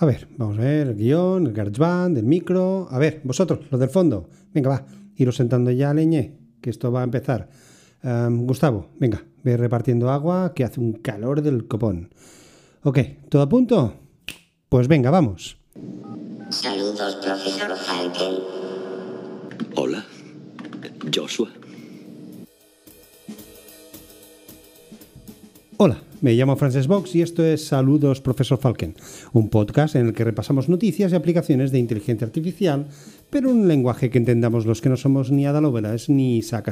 A ver, vamos a ver el guion, el GarageBand, el micro. A ver, vosotros, los del fondo. Venga, va, iros sentando ya, leñe, que esto va a empezar. Em, Gustavo, venga, ve repartiendo agua, que hace un calor del copón. Ok, ¿todo a punto? Pues venga, vamos. Saludos, profesor Falken. Hola, Joshua. Hola, me llamo Frances Box y esto es Saludos Profesor Falken, un podcast en el que repasamos noticias y aplicaciones de inteligencia artificial, pero un lenguaje que entendamos los que no somos ni Ada Lovelace ni Isaac.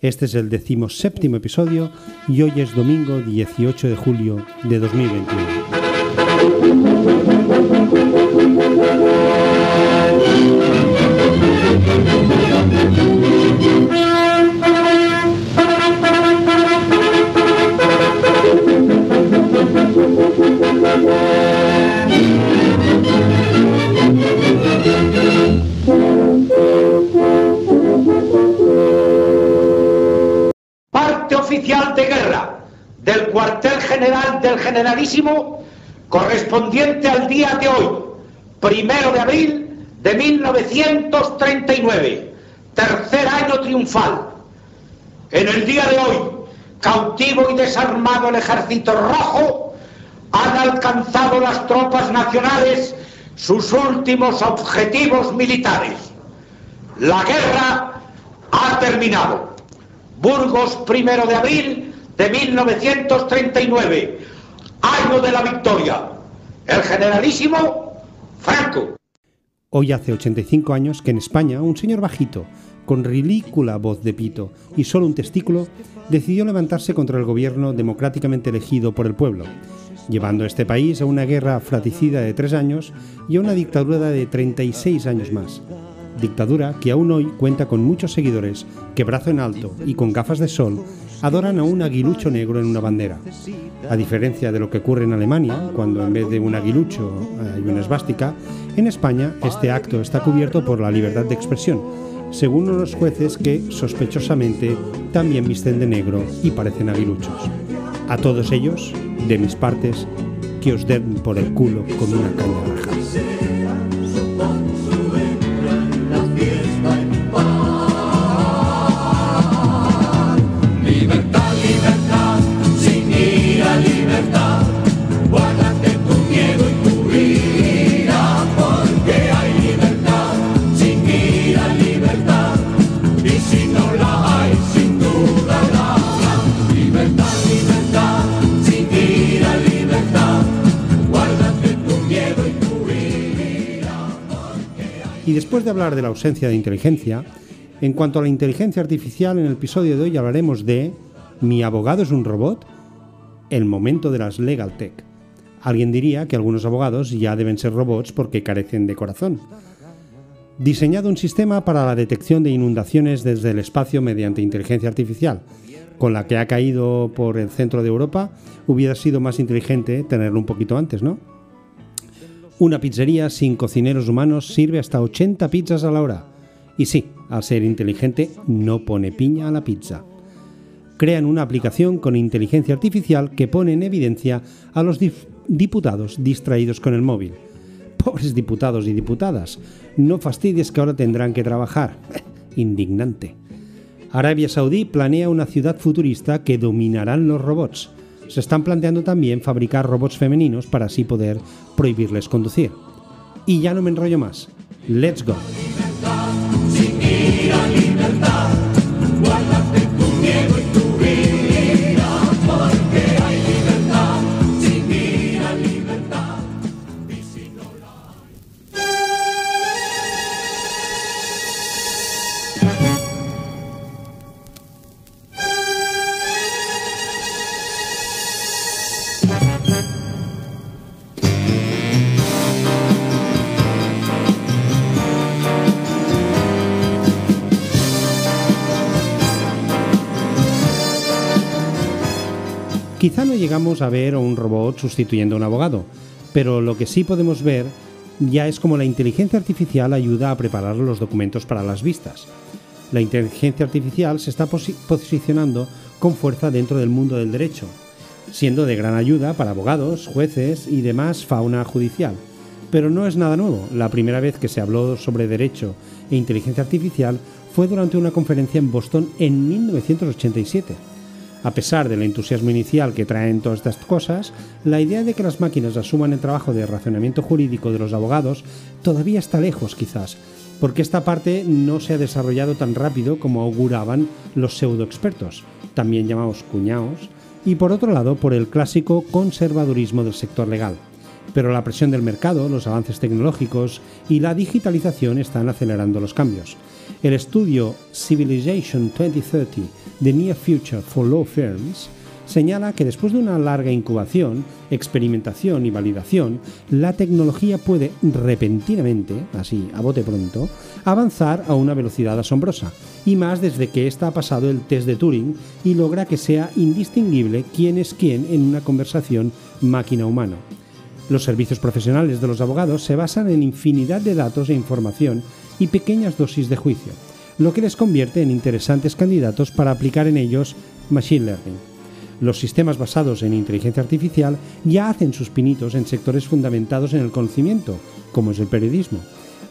Este es el decimoséptimo episodio y hoy es domingo 18 de julio de 2021. Generalísimo correspondiente al día de hoy, primero de abril de 1939, tercer año triunfal. En el día de hoy, cautivo y desarmado el ejército rojo, han alcanzado las tropas nacionales sus últimos objetivos militares. La guerra ha terminado. Burgos, primero de abril de 1939, año de la victoria. El generalísimo Franco. Hoy hace 85 años que en España un señor bajito, con ridícula voz de pito y solo un testículo, decidió levantarse contra el gobierno democráticamente elegido por el pueblo, llevando a este país a una guerra fratricida de tres años y a una dictadura de 36 años más. Dictadura que aún hoy cuenta con muchos seguidores que brazo en alto y con gafas de sol adoran a un aguilucho negro en una bandera. A diferencia de lo que ocurre en Alemania, cuando en vez de un aguilucho hay una esvástica, en España este acto está cubierto por la libertad de expresión, según unos jueces que sospechosamente también visten de negro y parecen aguiluchos. A todos ellos, de mis partes, que os den por el culo con una caña raja. Después de hablar de la ausencia de inteligencia, en cuanto a la inteligencia artificial, en el episodio de hoy hablaremos de ¿Mi abogado es un robot? El momento de las Legal Tech. Alguien diría que algunos abogados ya deben ser robots porque carecen de corazón. Diseñado un sistema para la detección de inundaciones desde el espacio mediante inteligencia artificial, con la que ha caído por el centro de Europa, hubiera sido más inteligente tenerlo un poquito antes, ¿no? Una pizzería sin cocineros humanos sirve hasta 80 pizzas a la hora. Y sí, al ser inteligente no pone piña a la pizza. Crean una aplicación con inteligencia artificial que pone en evidencia a los diputados distraídos con el móvil. Pobres diputados y diputadas, no fastidies que ahora tendrán que trabajar. Indignante. Arabia Saudí planea una ciudad futurista que dominarán los robots. Se están planteando también fabricar robots femeninos para así poder prohibirles conducir. Y ya no me enrollo más. Let's go. Llegamos a ver un robot sustituyendo a un abogado, pero lo que sí podemos ver ya es como la inteligencia artificial ayuda a preparar los documentos para las vistas. La inteligencia artificial se está posi- posicionando con fuerza dentro del mundo del derecho. siendo de gran ayuda para abogados, jueces y demás fauna judicial. Pero no es nada nuevo. La primera vez que se habló sobre derecho e inteligencia artificial fue durante una conferencia en Boston en 1987. A pesar del entusiasmo inicial que traen todas estas cosas, la idea de que las máquinas asuman el trabajo de razonamiento jurídico de los abogados todavía está lejos quizás, porque esta parte no se ha desarrollado tan rápido como auguraban los pseudoexpertos, también llamados cuñaos, y por otro lado por el clásico conservadurismo del sector legal. Pero la presión del mercado, los avances tecnológicos y la digitalización están acelerando los cambios. El estudio Civilization 2030 The Near Future for Law Firms señala que después de una larga incubación, experimentación y validación, la tecnología puede repentinamente, así a bote pronto, avanzar a una velocidad asombrosa, y más desde que ésta ha pasado el test de Turing y logra que sea indistinguible quién es quién en una conversación máquina-humano. Los servicios profesionales de los abogados se basan en infinidad de datos e información y pequeñas dosis de juicio, lo que les convierte en interesantes candidatos para aplicar en ellos Machine Learning. Los sistemas basados en inteligencia artificial ya hacen sus pinitos en sectores fundamentados en el conocimiento, como es el periodismo.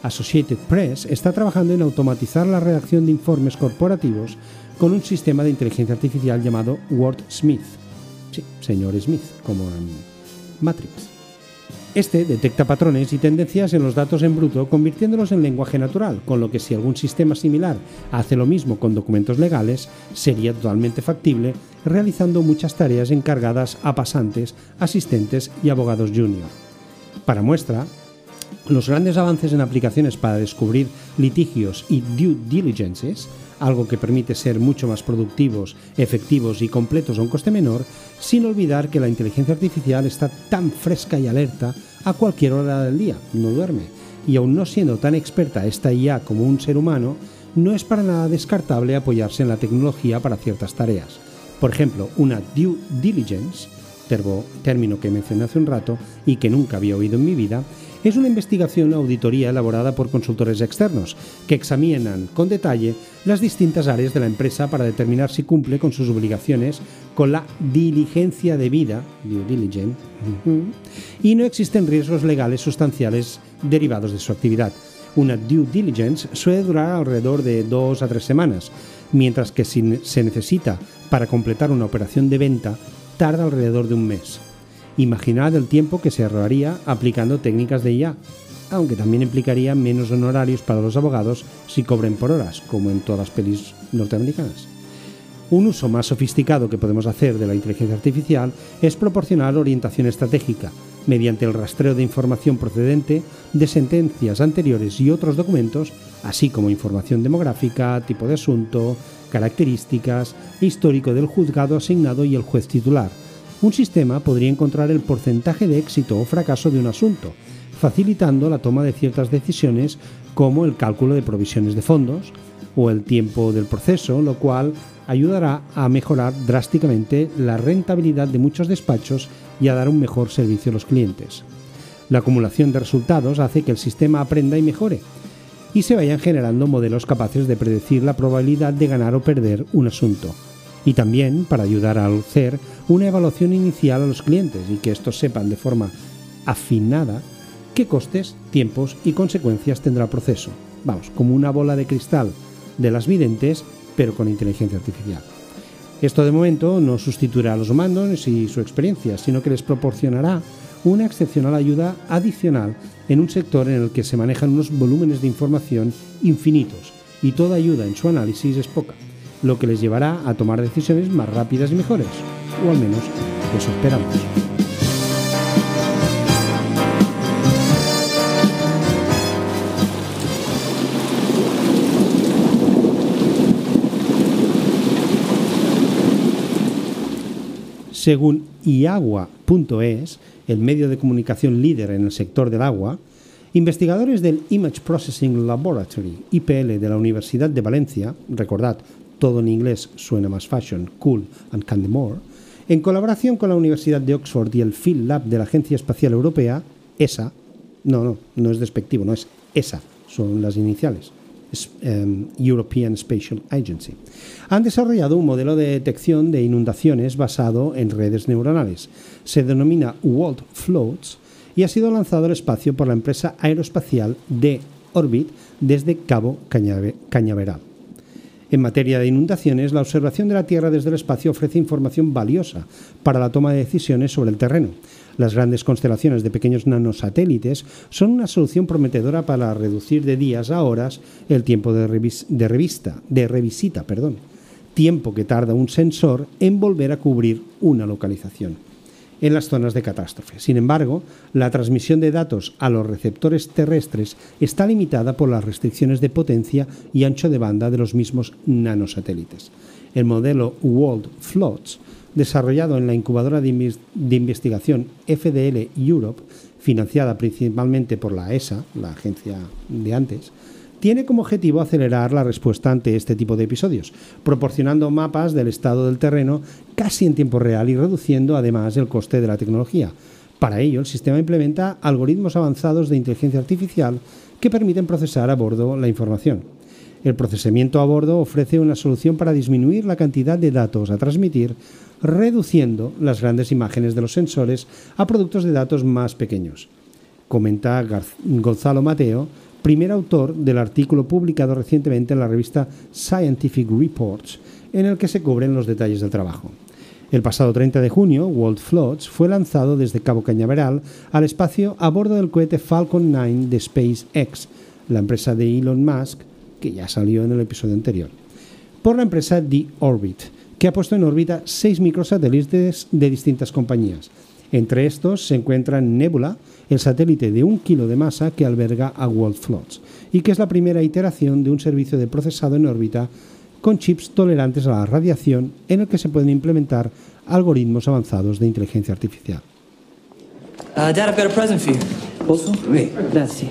Associated Press está trabajando en automatizar la redacción de informes corporativos con un sistema de inteligencia artificial llamado WordSmith. Sí, señor Smith, como en Matrix. Este detecta patrones y tendencias en los datos en bruto convirtiéndolos en lenguaje natural, con lo que si algún sistema similar hace lo mismo con documentos legales, sería totalmente factible realizando muchas tareas encargadas a pasantes, asistentes y abogados junior. Para muestra, los grandes avances en aplicaciones para descubrir litigios y due diligences, algo que permite ser mucho más productivos, efectivos y completos a un coste menor, sin olvidar que la inteligencia artificial está tan fresca y alerta a cualquier hora del día, no duerme, y aun no siendo tan experta esta IA como un ser humano, no es para nada descartable apoyarse en la tecnología para ciertas tareas. Por ejemplo, una due diligence, término que mencioné hace un rato y que nunca había oído en mi vida, es una investigación o auditoría elaborada por consultores externos que examinan con detalle las distintas áreas de la empresa para determinar si cumple con sus obligaciones con la diligencia debida, due diligence, ujú, y no existen riesgos legales sustanciales derivados de su actividad. Una due diligence suele durar alrededor de dos a tres semanas, mientras que si se necesita para completar una operación de venta tarda alrededor de un mes. Imaginad el tiempo que se ahorraría aplicando técnicas de IA, aunque también implicaría menos honorarios para los abogados si cobren por horas, como en todas las pelis norteamericanas. Un uso más sofisticado que podemos hacer de la inteligencia artificial es proporcionar orientación estratégica mediante el rastreo de información procedente de sentencias anteriores y otros documentos, así como información demográfica, tipo de asunto, características, histórico del juzgado asignado y el juez titular. Un sistema podría encontrar el porcentaje de éxito o fracaso de un asunto, facilitando la toma de ciertas decisiones como el cálculo de provisiones de fondos o el tiempo del proceso, lo cual ayudará a mejorar drásticamente la rentabilidad de muchos despachos y a dar un mejor servicio a los clientes. La acumulación de resultados hace que el sistema aprenda y mejore, y se vayan generando modelos capaces de predecir la probabilidad de ganar o perder un asunto, y también para ayudar a hacer una evaluación inicial a los clientes y que estos sepan de forma afinada qué costes, tiempos y consecuencias tendrá el proceso. Vamos, como una bola de cristal de las videntes, pero con inteligencia artificial. Esto de momento no sustituirá a los humanos y su experiencia, sino que les proporcionará una excepcional ayuda adicional en un sector en el que se manejan unos volúmenes de información infinitos y toda ayuda en su análisis es poca, lo que les llevará a tomar decisiones más rápidas y mejores, o al menos eso esperamos. Según iagua.es, el medio de comunicación líder en el sector del agua, investigadores del Image Processing Laboratory, IPL, de la Universidad de Valencia, recordad, todo en inglés suena más fashion, cool and candy more, en colaboración con la Universidad de Oxford y el Field Lab de la Agencia Espacial Europea, ESA, no, no, no es despectivo, no es ESA, son las iniciales, es- em, European Spatial Agency. Han desarrollado un modelo de detección de inundaciones basado en redes neuronales. Se denomina World Floats y ha sido lanzado al espacio por la empresa aeroespacial de Orbit desde Cabo Cañave- Cañaveral. En materia de inundaciones, la observación de la Tierra desde el espacio ofrece información valiosa para la toma de decisiones sobre el terreno. Las grandes constelaciones de pequeños nanosatélites son una solución prometedora para reducir de días a horas el tiempo de, revis- de revista, de revisita, tiempo que tarda un sensor en volver a cubrir una localización en las zonas de catástrofe. Sin embargo, la transmisión de datos a los receptores terrestres está limitada por las restricciones de potencia y ancho de banda de los mismos nanosatélites. El modelo World Floats, desarrollado en la incubadora de, de investigación FDL Europe, financiada principalmente por la ESA, la agencia de antes, tiene como objetivo acelerar la respuesta ante este tipo de episodios, proporcionando mapas del estado del terreno casi en tiempo real y reduciendo además el coste de la tecnología. Para ello, el sistema implementa algoritmos avanzados de inteligencia artificial que permiten procesar a bordo la información. El procesamiento a bordo ofrece una solución para disminuir la cantidad de datos a transmitir, reduciendo las grandes imágenes de los sensores a productos de datos más pequeños comenta Gonzalo Mateo, primer autor del artículo publicado recientemente en la revista Scientific Reports, en el que se cubren los detalles del trabajo. El pasado 30 de junio, World Floats fue lanzado desde Cabo Cañaveral al espacio a bordo del cohete Falcon 9 de SpaceX, la empresa de Elon Musk, que ya salió en el episodio anterior por la empresa The Orbit, que ha puesto en órbita seis microsatélites de distintas compañías. Entre estos se encuentran Nebula, el satélite de un kilo de masa que alberga a World Floats, y que es la primera iteración de un servicio de procesado en órbita con chips tolerantes a la radiación en el que se pueden implementar algoritmos avanzados de inteligencia artificial. Uh, Dad, I've got a present for you. Posso? Beh, grazie.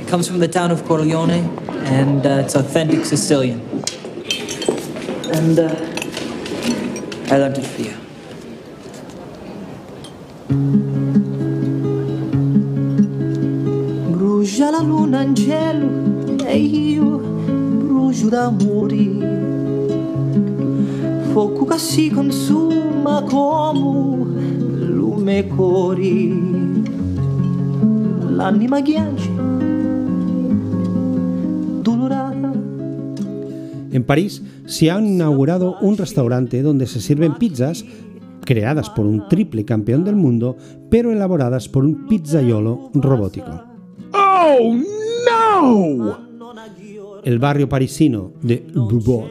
It comes from the town of Corleone, and uh, it's authentic Sicilian. And uh, It for you. Brucia la luna in cielo e io brucio d'amore. Fuoco che si consuma come lume cori. L'anima ghiaccia, dolorata. En París se ha inaugurado un restaurante donde se sirven pizzas creadas por un triple campeón del mundo, pero elaboradas por un pizzaiolo robótico. Oh no! El barrio parisino de Beaubourg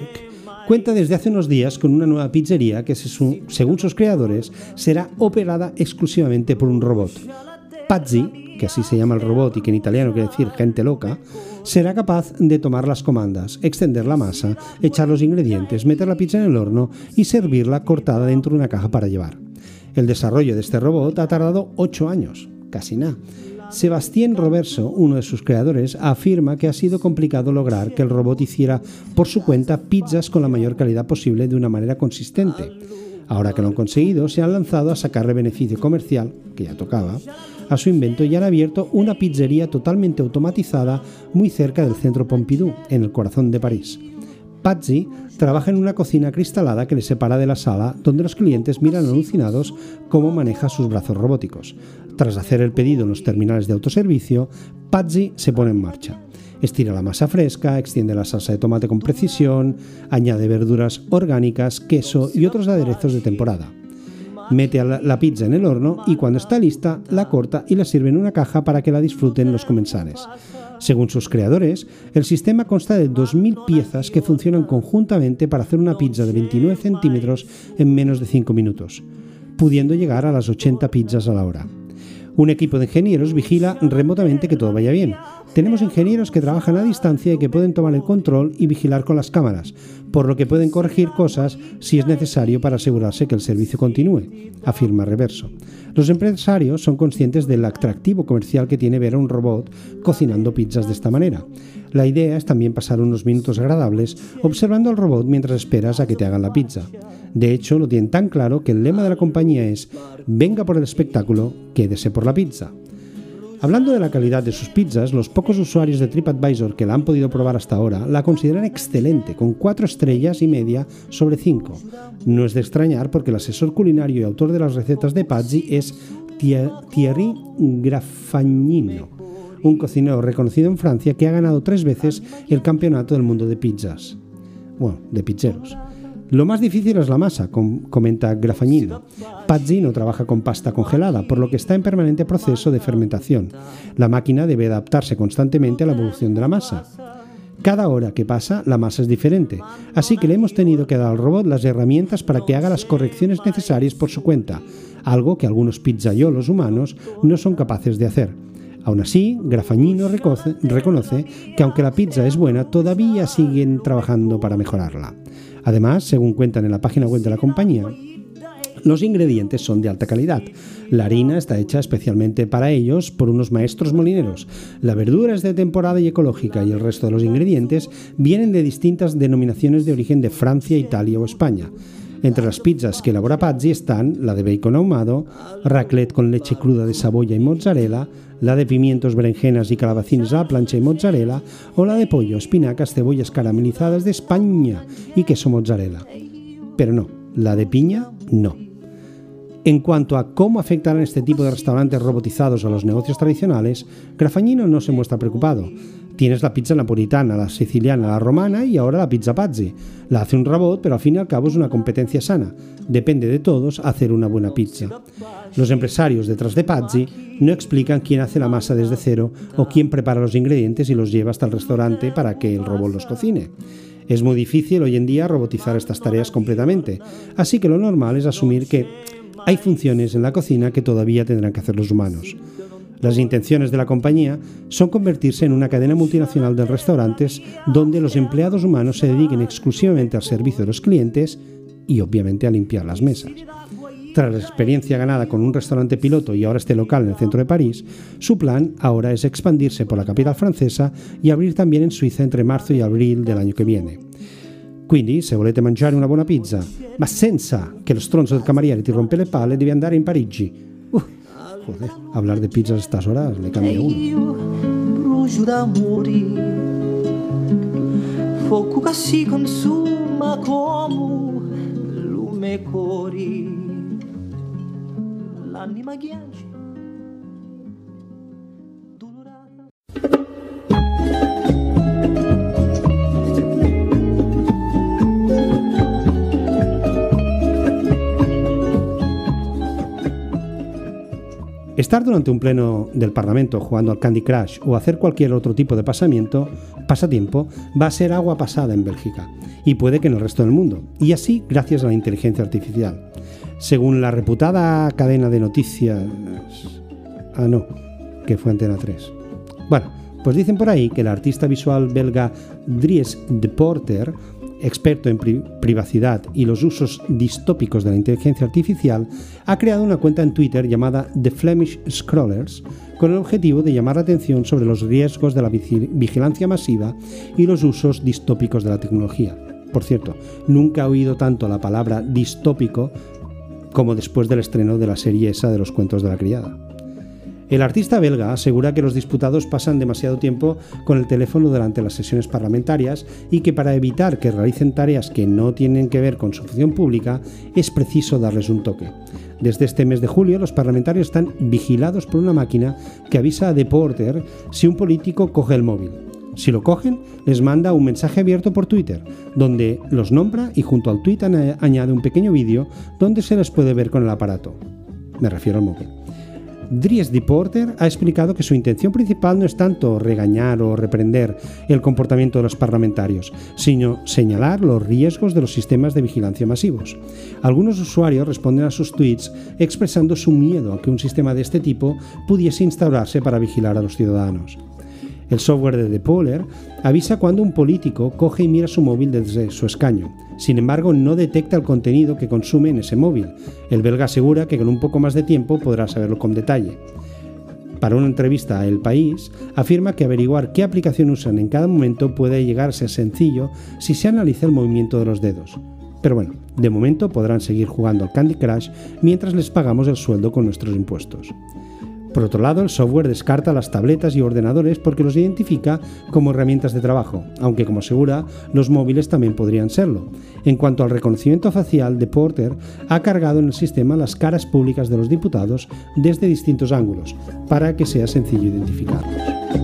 cuenta desde hace unos días con una nueva pizzería que, según sus creadores, será operada exclusivamente por un robot. Pazzi, que así se llama el robot y que en italiano quiere decir gente loca, será capaz de tomar las comandas, extender la masa, echar los ingredientes, meter la pizza en el horno y servirla cortada dentro de una caja para llevar. El desarrollo de este robot ha tardado 8 años, casi nada. Sebastien Roverso, uno de sus creadores, afirma que ha sido complicado lograr que el robot hiciera por su cuenta pizzas con la mayor calidad posible de una manera consistente. Ahora que lo han conseguido, se han lanzado a sacarle beneficio comercial, que ya tocaba, a su invento y han abierto una pizzería totalmente automatizada muy cerca del centro Pompidou, en el corazón de París. Patsy trabaja en una cocina cristalada que le separa de la sala donde los clientes miran alucinados cómo maneja sus brazos robóticos. Tras hacer el pedido en los terminales de autoservicio, Patsy se pone en marcha. Estira la masa fresca, extiende la salsa de tomate con precisión, añade verduras orgánicas, queso y otros aderezos de temporada. Mete la pizza en el horno y cuando está lista la corta y la sirve en una caja para que la disfruten los comensales. Según sus creadores, el sistema consta de 2.000 piezas que funcionan conjuntamente para hacer una pizza de 29 centímetros en menos de 5 minutos, pudiendo llegar a las 80 pizzas a la hora. Un equipo de ingenieros vigila remotamente que todo vaya bien. Tenemos ingenieros que trabajan a distancia y que pueden tomar el control y vigilar con las cámaras, por lo que pueden corregir cosas si es necesario para asegurarse que el servicio continúe, afirma Reverso. Los empresarios son conscientes del atractivo comercial que tiene ver a un robot cocinando pizzas de esta manera. La idea es también pasar unos minutos agradables observando al robot mientras esperas a que te hagan la pizza. De hecho, lo tienen tan claro que el lema de la compañía es venga por el espectáculo, quédese por la pizza. Hablando de la calidad de sus pizzas, los pocos usuarios de TripAdvisor que la han podido probar hasta ahora la consideran excelente, con 4 estrellas y media sobre 5. No es de extrañar porque el asesor culinario y autor de las recetas de Pazzi es Thie- Thierry Graffagnino, un cocinero reconocido en Francia que ha ganado tres veces el campeonato del mundo de pizzas. Bueno, de pizzeros. Lo más difícil es la masa, com- comenta Graffagnino. Pazzi no trabaja con pasta congelada, por lo que está en permanente proceso de fermentación. La máquina debe adaptarse constantemente a la evolución de la masa. Cada hora que pasa, la masa es diferente, así que le hemos tenido que dar al robot las herramientas para que haga las correcciones necesarias por su cuenta, algo que algunos pizzaiolos humanos no son capaces de hacer. Aún así, Graffagnino recoce- reconoce que aunque la pizza es buena, todavía siguen trabajando para mejorarla. Además, según cuentan en la página web de la compañía, los ingredientes son de alta calidad. La harina está hecha especialmente para ellos por unos maestros molineros. La verdura es de temporada y ecológica y el resto de los ingredientes vienen de distintas denominaciones de origen de Francia, Italia o España. Entre las pizzas que elabora Pazzi están la de bacon ahumado, raclette con leche cruda de saboya y mozzarella, la de pimientos, berenjenas y calabacines a la plancha y mozzarella, o la de pollo, espinacas, cebollas caramelizadas de España y queso mozzarella. Pero no, la de piña no. En cuanto a cómo afectarán este tipo de restaurantes robotizados a los negocios tradicionales, Graffagnino no se muestra preocupado. Tienes la pizza napolitana, la siciliana, la romana y ahora la pizza Pazzi. La hace un robot, pero al fin y al cabo es una competencia sana. Depende de todos hacer una buena pizza. Los empresarios detrás de Pazzi no explican quién hace la masa desde cero o quién prepara los ingredientes y los lleva hasta el restaurante para que el robot los cocine. Es muy difícil hoy en día robotizar estas tareas completamente, así que lo normal es asumir que hay funciones en la cocina que todavía tendrán que hacer los humanos. Las intenciones de la compañía son convertirse en una cadena multinacional de restaurantes donde los empleados humanos se dediquen exclusivamente al servicio de los clientes y obviamente a limpiar las mesas. Tras la experiencia ganada con un restaurante piloto y ahora este local en el centro de París, su plan ahora es expandirse por la capital francesa y abrir también en Suiza entre marzo y abril del año que viene. Quindi, se volete mangiare una buona pizza, ma senza che lo stronzo del cameriere ti rompe le palle, devi andare in Parigi. Uh, joder, hablar de pizzas a estas horas le cambia uno. fuoco che si consuma come lume cori. L'anima ghiaccia Estar durante un pleno del Parlamento jugando al Candy Crush o hacer cualquier otro tipo de pasamiento, pasatiempo va a ser agua pasada en Bélgica y puede que en el resto del mundo, y así gracias a la inteligencia artificial. Según la reputada cadena de noticias... Ah, no, que fue Antena 3. Bueno, pues dicen por ahí que el artista visual belga Dries de Porter, experto en pri- privacidad y los usos distópicos de la inteligencia artificial, ha creado una cuenta en Twitter llamada The Flemish Scrollers con el objetivo de llamar la atención sobre los riesgos de la vigi- vigilancia masiva y los usos distópicos de la tecnología. Por cierto, nunca he oído tanto la palabra distópico como después del estreno de la serie esa de los cuentos de la criada. El artista belga asegura que los diputados pasan demasiado tiempo con el teléfono durante las sesiones parlamentarias y que para evitar que realicen tareas que no tienen que ver con su función pública es preciso darles un toque. Desde este mes de julio los parlamentarios están vigilados por una máquina que avisa a The Porter si un político coge el móvil. Si lo cogen, les manda un mensaje abierto por Twitter, donde los nombra y junto al tweet añade un pequeño vídeo donde se les puede ver con el aparato. Me refiero al móvil. Dries de Porter ha explicado que su intención principal no es tanto regañar o reprender el comportamiento de los parlamentarios, sino señalar los riesgos de los sistemas de vigilancia masivos. Algunos usuarios responden a sus tweets expresando su miedo a que un sistema de este tipo pudiese instaurarse para vigilar a los ciudadanos. El software de Depoler avisa cuando un político coge y mira su móvil desde su escaño. Sin embargo, no detecta el contenido que consume en ese móvil. El belga asegura que con un poco más de tiempo podrá saberlo con detalle. Para una entrevista a El País, afirma que averiguar qué aplicación usan en cada momento puede llegar a ser sencillo si se analiza el movimiento de los dedos. Pero bueno, de momento podrán seguir jugando al Candy Crush mientras les pagamos el sueldo con nuestros impuestos. Por otro lado, el software descarta las tabletas y ordenadores porque los identifica como herramientas de trabajo, aunque como asegura, los móviles también podrían serlo. En cuanto al reconocimiento facial, The Porter ha cargado en el sistema las caras públicas de los diputados desde distintos ángulos, para que sea sencillo identificarlos.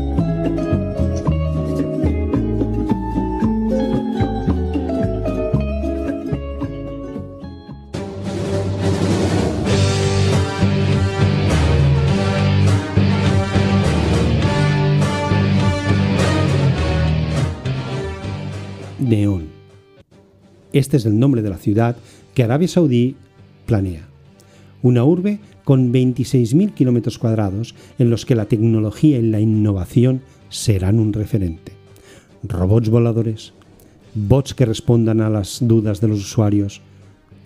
Este es el nombre de la ciudad que Arabia Saudí planea. Una urbe con 26.000 kilómetros cuadrados en los que la tecnología y la innovación serán un referente. Robots voladores, bots que respondan a las dudas de los usuarios,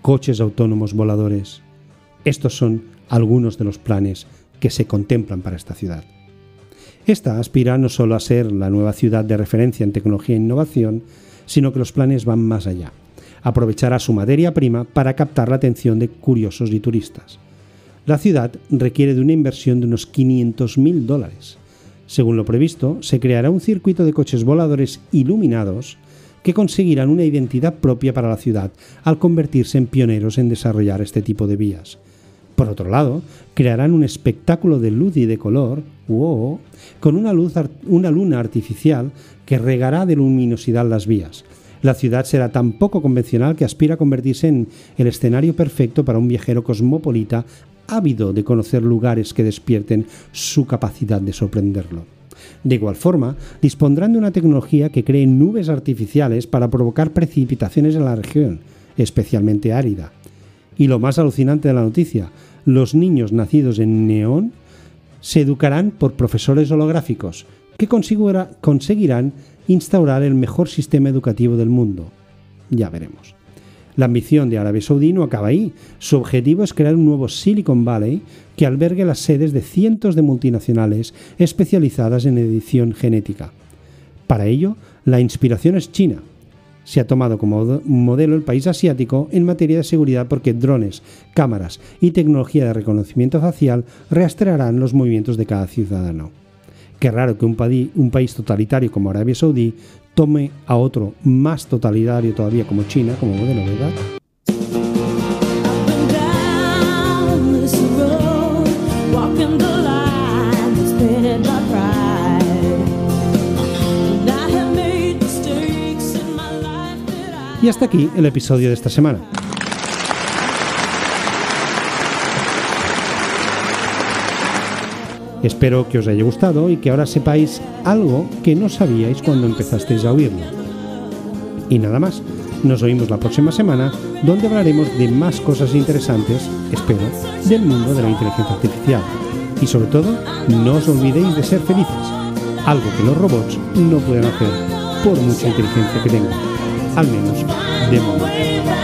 coches autónomos voladores. Estos son algunos de los planes que se contemplan para esta ciudad. Esta aspira no solo a ser la nueva ciudad de referencia en tecnología e innovación, sino que los planes van más allá. Aprovechará su materia prima para captar la atención de curiosos y turistas. La ciudad requiere de una inversión de unos 500.000 dólares. Según lo previsto, se creará un circuito de coches voladores iluminados que conseguirán una identidad propia para la ciudad al convertirse en pioneros en desarrollar este tipo de vías. Por otro lado, crearán un espectáculo de luz y de color, wow, con una, luz una luna artificial que regará de luminosidad las vías. La ciudad será tan poco convencional que aspira a convertirse en el escenario perfecto para un viajero cosmopolita ávido de conocer lugares que despierten su capacidad de sorprenderlo. De igual forma, dispondrán de una tecnología que cree nubes artificiales para provocar precipitaciones en la región, especialmente árida. Y lo más alucinante de la noticia, los niños nacidos en Neón se educarán por profesores holográficos que conseguirán instaurar el mejor sistema educativo del mundo. Ya veremos. La ambición de Arabia Saudí no acaba ahí. Su objetivo es crear un nuevo Silicon Valley que albergue las sedes de cientos de multinacionales especializadas en edición genética. Para ello, la inspiración es China. Se ha tomado como modelo el país asiático en materia de seguridad porque drones, cámaras y tecnología de reconocimiento facial rastrearán los movimientos de cada ciudadano. Qué raro que un, país totalitario como Arabia Saudí tome a otro más totalitario todavía como China como modelo, ¿verdad? Y hasta aquí el episodio de esta semana. Espero que os haya gustado y que ahora sepáis algo que no sabíais cuando empezasteis a oírlo. Y nada más, nos oímos la próxima semana donde hablaremos de más cosas interesantes, espero, del mundo de la inteligencia artificial. Y sobre todo, no os olvidéis de ser felices, algo que los robots no pueden hacer por mucha inteligencia que tengan, al menos de momento.